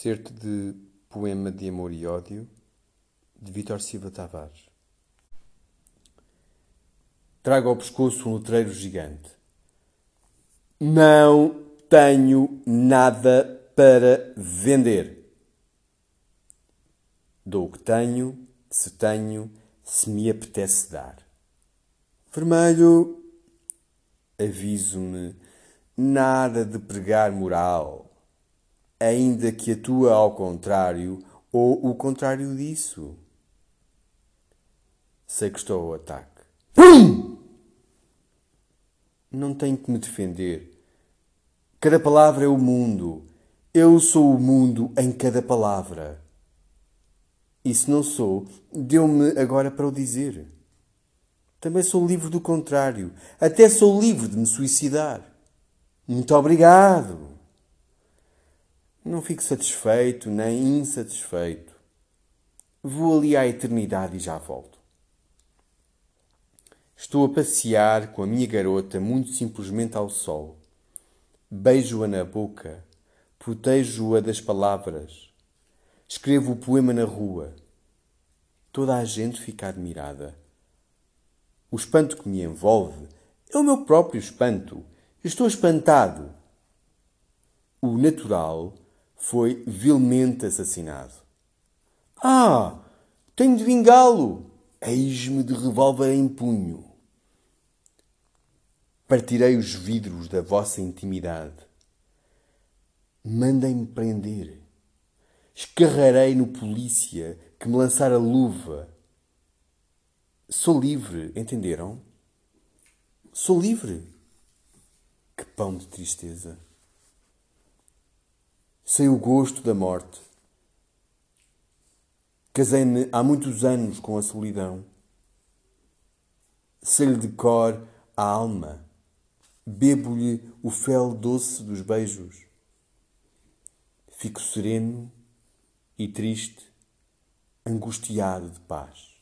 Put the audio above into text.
Certo de Poema de Amor e Ódio, de Vítor Silva Tavares. Trago ao pescoço um letreiro gigante. Não tenho nada para vender. Dou o que tenho, se tenho, se me apetece dar. Vermelho, aviso-me, nada de pregar moral ainda que atua ao contrário ou o contrário disso. Sei que estou ao ataque. Pum! Não tenho que me defender. Cada palavra é o mundo. Eu sou o mundo em cada palavra. E se não sou, deu-me agora para o dizer. Também sou livre do contrário. Até sou livre de me suicidar. Muito obrigado. Não fico satisfeito nem insatisfeito. Vou ali à eternidade e já volto. Estou a passear com a minha garota muito simplesmente ao sol. Beijo-a na boca, protejo-a das palavras. Escrevo o poema na rua. Toda a gente fica admirada. O espanto que me envolve é o meu próprio espanto. Estou espantado. O natural foi vilmente assassinado. Ah! Tenho de vingá-lo! Eis-me de revólver em punho. Partirei os vidros da vossa intimidade. Mandem-me prender. Escarrarei no polícia que me lançar a luva. Sou livre, entenderam? Sou livre. Que pão de tristeza sei o gosto da morte. Casei-me há muitos anos com a solidão. Sei-lhe de cor a alma. Bebo-lhe o fel doce dos beijos. Fico sereno e triste, angustiado de paz.